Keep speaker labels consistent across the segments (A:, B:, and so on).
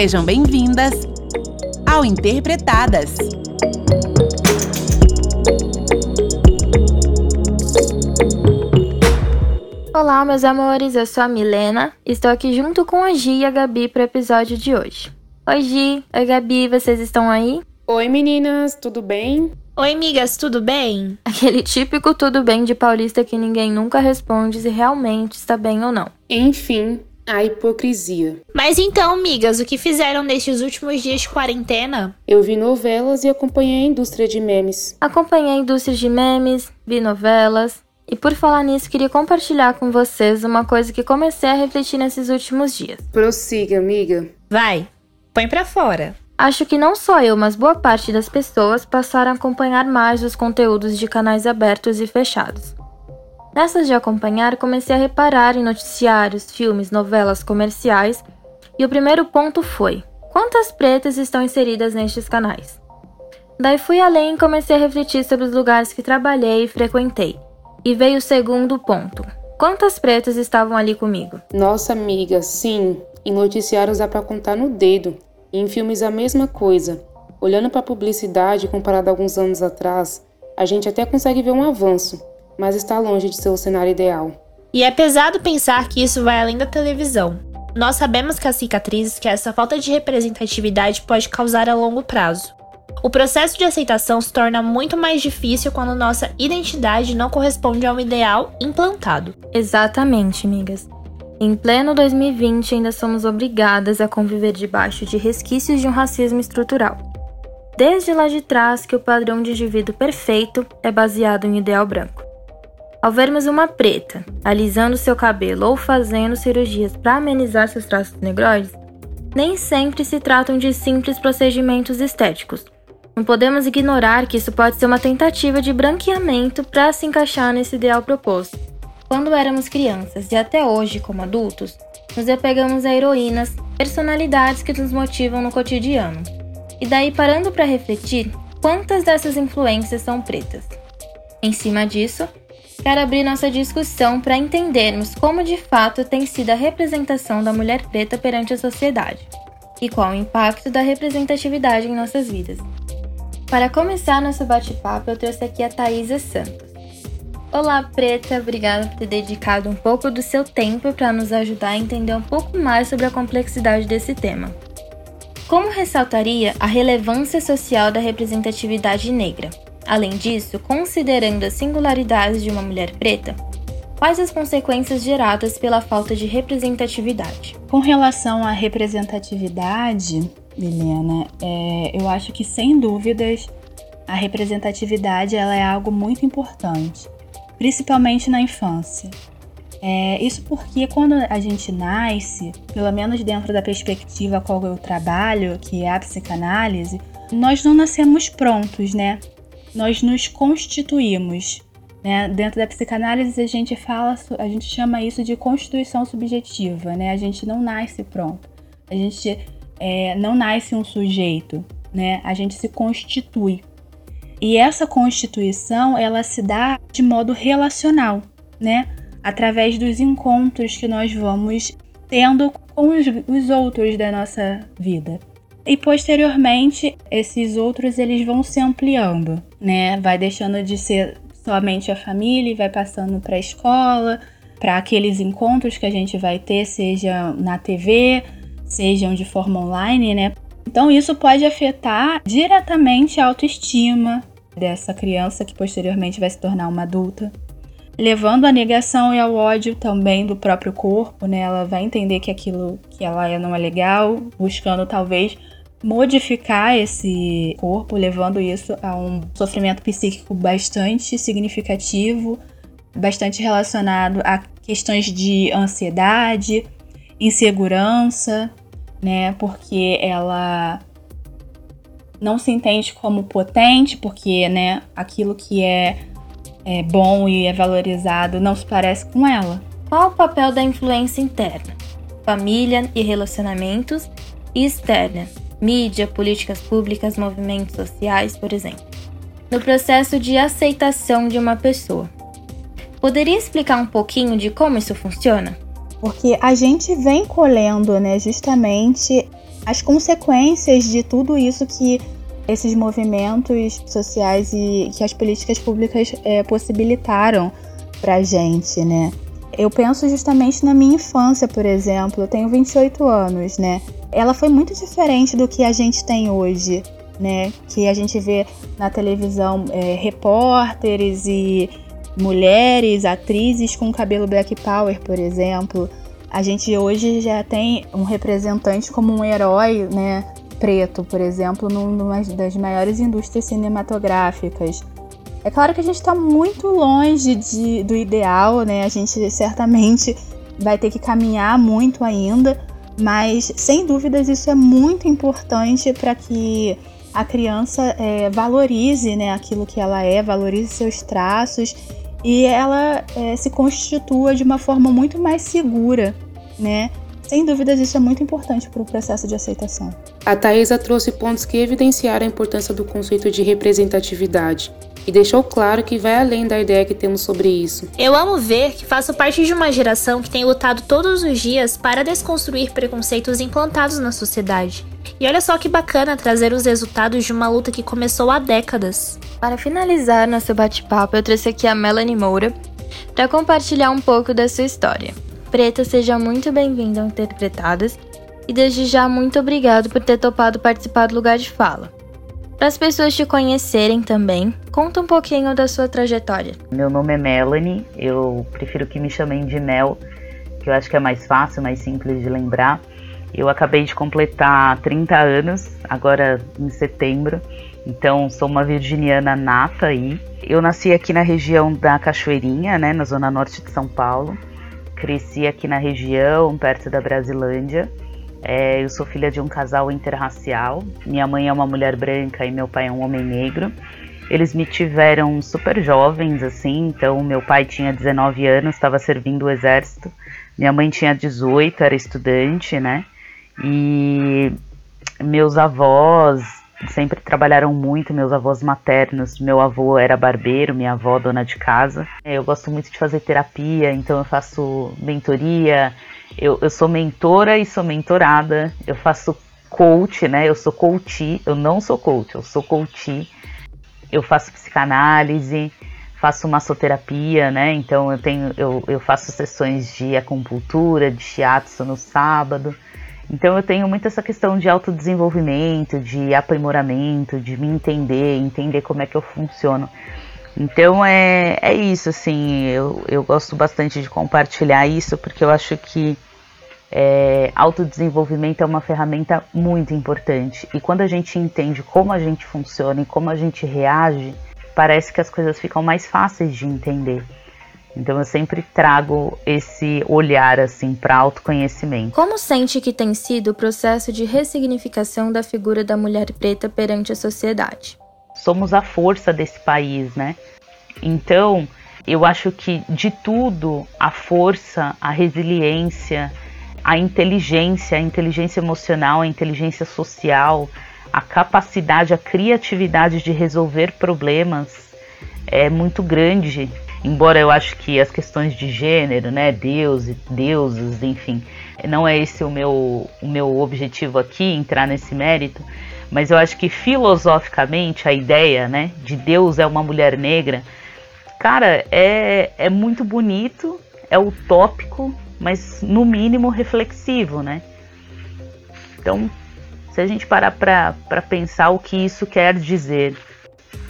A: Sejam bem-vindas ao Interpretadas.
B: Olá, meus amores, eu sou a Milena. Estou aqui junto com a Gi e a Gabi para o episódio de hoje. Oi, Gi. Oi, Gabi, vocês estão aí?
C: Oi, meninas, tudo bem?
D: Oi, amigas, tudo bem?
B: Aquele típico tudo bem de paulista que ninguém nunca responde se realmente está bem ou não.
C: Enfim, a hipocrisia.
D: Mas então, amigas, o que fizeram nestes últimos dias de quarentena?
C: Eu vi novelas e acompanhei a indústria de memes.
B: Acompanhei a indústria de memes, vi novelas. E por falar nisso, queria compartilhar com vocês uma coisa que comecei a refletir nesses últimos dias.
C: Prossiga, amiga.
D: Vai, põe pra fora.
B: Acho que não só eu, mas boa parte das pessoas passaram a acompanhar mais os conteúdos de canais abertos e fechados. Nessas de acompanhar, comecei a reparar em noticiários, filmes, novelas, comerciais, e o primeiro ponto foi: quantas pretas estão inseridas nestes canais? Daí fui além e comecei a refletir sobre os lugares que trabalhei e frequentei. E veio o segundo ponto: quantas pretas estavam ali comigo?
C: Nossa amiga, sim, em noticiários dá pra contar no dedo. E em filmes a mesma coisa. Olhando para a publicidade comparada a alguns anos atrás, a gente até consegue ver um avanço, mas está longe de ser o cenário ideal.
D: E é pesado pensar que isso vai além da televisão. Nós sabemos que as cicatrizes que essa falta de representatividade pode causar a longo prazo. O processo de aceitação se torna muito mais difícil quando nossa identidade não corresponde a um ideal implantado.
B: Exatamente, amigas. Em pleno 2020, ainda somos obrigadas a conviver debaixo de resquícios de um racismo estrutural. Desde lá de trás que o padrão de indivíduo perfeito é baseado em ideal branco. Ao vermos uma preta alisando seu cabelo ou fazendo cirurgias para amenizar seus traços negroides, nem sempre se tratam de simples procedimentos estéticos. Não podemos ignorar que isso pode ser uma tentativa de branqueamento para se encaixar nesse ideal proposto. Quando éramos crianças e até hoje, como adultos, nos apegamos a heroínas, personalidades que nos motivam no cotidiano. E daí, parando para refletir, quantas dessas influências são pretas? Em cima disso, quero abrir nossa discussão para entendermos como de fato tem sido a representação da mulher preta perante a sociedade e qual o impacto da representatividade em nossas vidas. Para começar nosso bate-papo, eu trouxe aqui a Thaisa Santos. Olá, Preta, obrigada por ter dedicado um pouco do seu tempo para nos ajudar a entender um pouco mais sobre a complexidade desse tema. Como ressaltaria a relevância social da representatividade negra? Além disso, considerando as singularidades de uma mulher preta, quais as consequências geradas pela falta de representatividade?
E: Com relação à representatividade, Helena, é, eu acho que sem dúvidas a representatividade ela é algo muito importante principalmente na infância. É, isso porque quando a gente nasce, pelo menos dentro da perspectiva qual eu trabalho, que é a psicanálise, nós não nascemos prontos, né? Nós nos constituímos. Né? Dentro da psicanálise a gente fala, a gente chama isso de constituição subjetiva, né? A gente não nasce pronto. A gente é, não nasce um sujeito, né? A gente se constitui. E essa constituição, ela se dá de modo relacional, né? Através dos encontros que nós vamos tendo com os, os outros da nossa vida. E posteriormente, esses outros eles vão se ampliando, né? Vai deixando de ser somente a família e vai passando para a escola, para aqueles encontros que a gente vai ter, seja na TV, sejam de forma online, né? Então isso pode afetar diretamente a autoestima, dessa criança que posteriormente vai se tornar uma adulta, levando à negação e ao ódio também do próprio corpo, né? Ela vai entender que aquilo que ela é não é legal, buscando talvez modificar esse corpo, levando isso a um sofrimento psíquico bastante significativo, bastante relacionado a questões de ansiedade, insegurança, né? Porque ela não se entende como potente, porque né, aquilo que é, é bom e é valorizado não se parece com ela.
B: Qual o papel da influência interna? Família e relacionamentos, e externa, mídia, políticas públicas, movimentos sociais, por exemplo, no processo de aceitação de uma pessoa. Poderia explicar um pouquinho de como isso funciona?
E: Porque a gente vem colhendo, né, justamente as consequências de tudo isso que esses movimentos sociais e que as políticas públicas é, possibilitaram para gente, né? Eu penso justamente na minha infância, por exemplo. Eu tenho 28 anos, né? Ela foi muito diferente do que a gente tem hoje, né? Que a gente vê na televisão é, repórteres e mulheres, atrizes com cabelo black power, por exemplo. A gente hoje já tem um representante como um herói, né? Preto, por exemplo, numa das maiores indústrias cinematográficas. É claro que a gente está muito longe de, do ideal, né? A gente certamente vai ter que caminhar muito ainda, mas sem dúvidas isso é muito importante para que a criança é, valorize né, aquilo que ela é, valorize seus traços e ela é, se constitua de uma forma muito mais segura, né? Sem dúvidas, isso é muito importante para o processo de aceitação.
C: A Thaisa trouxe pontos que evidenciaram a importância do conceito de representatividade e deixou claro que vai além da ideia que temos sobre isso.
D: Eu amo ver que faço parte de uma geração que tem lutado todos os dias para desconstruir preconceitos implantados na sociedade. E olha só que bacana trazer os resultados de uma luta que começou há décadas.
B: Para finalizar nosso bate-papo, eu trouxe aqui a Melanie Moura para compartilhar um pouco da sua história. Preta, seja muito bem-vinda ao Interpretadas e desde já muito obrigado por ter topado participar do lugar de fala. Para as pessoas te conhecerem também, conta um pouquinho da sua trajetória.
F: Meu nome é Melanie, eu prefiro que me chamem de Mel, que eu acho que é mais fácil, mais simples de lembrar. Eu acabei de completar 30 anos, agora em setembro, então sou uma virginiana nata aí. Eu nasci aqui na região da Cachoeirinha, né, na zona norte de São Paulo. Cresci aqui na região, perto da Brasilândia. É, eu sou filha de um casal interracial. Minha mãe é uma mulher branca e meu pai é um homem negro. Eles me tiveram super jovens, assim, então meu pai tinha 19 anos, estava servindo o exército. Minha mãe tinha 18, era estudante, né? E meus avós sempre trabalharam muito, meus avós maternos. Meu avô era barbeiro, minha avó dona de casa. Eu gosto muito de fazer terapia, então eu faço mentoria, eu, eu sou mentora e sou mentorada. Eu faço coach, né? Eu sou coach. Eu não sou coach, eu sou coach. Eu faço psicanálise, faço massoterapia, né? Então eu tenho, eu, eu faço sessões de acupuntura, de shiatsu no sábado. Então eu tenho muito essa questão de autodesenvolvimento, de aprimoramento, de me entender, entender como é que eu funciono. Então é, é isso, assim, eu, eu gosto bastante de compartilhar isso porque eu acho que é, autodesenvolvimento é uma ferramenta muito importante. E quando a gente entende como a gente funciona e como a gente reage, parece que as coisas ficam mais fáceis de entender. Então eu sempre trago esse olhar assim para autoconhecimento.
B: Como sente que tem sido o processo de ressignificação da figura da mulher preta perante a sociedade?
F: somos a força desse país, né? Então, eu acho que de tudo, a força, a resiliência, a inteligência, a inteligência emocional, a inteligência social, a capacidade, a criatividade de resolver problemas é muito grande. Embora eu acho que as questões de gênero, né, Deus e deuses, enfim, não é esse o meu, o meu objetivo aqui, entrar nesse mérito, mas eu acho que filosoficamente a ideia, né, de Deus é uma mulher negra, cara, é, é muito bonito, é utópico, mas no mínimo reflexivo, né? Então, se a gente parar para pensar o que isso quer dizer,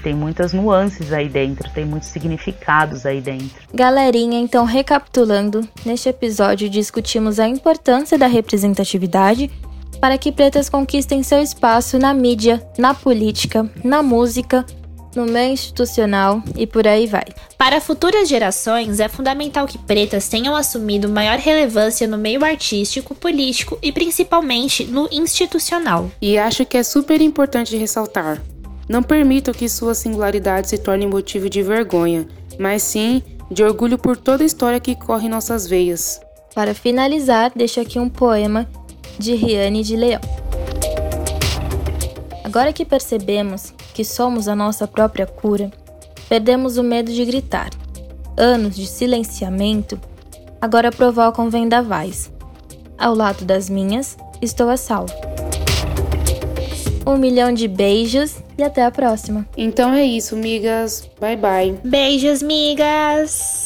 F: tem muitas nuances aí dentro, tem muitos significados aí dentro.
B: Galerinha, então recapitulando, neste episódio discutimos a importância da representatividade para que pretas conquistem seu espaço na mídia, na política, na música, no meio institucional e por aí vai.
D: Para futuras gerações, é fundamental que pretas tenham assumido maior relevância no meio artístico, político e principalmente no institucional.
C: E acho que é super importante ressaltar: não permitam que sua singularidade se torne motivo de vergonha, mas sim de orgulho por toda a história que corre em nossas veias.
B: Para finalizar, deixo aqui um poema de Riane de Leão. Agora que percebemos que somos a nossa própria cura, perdemos o medo de gritar. Anos de silenciamento agora provocam vendavais. Ao lado das minhas, estou a salvo. Um milhão de beijos e até a próxima.
C: Então é isso, migas. Bye bye.
D: Beijos, migas!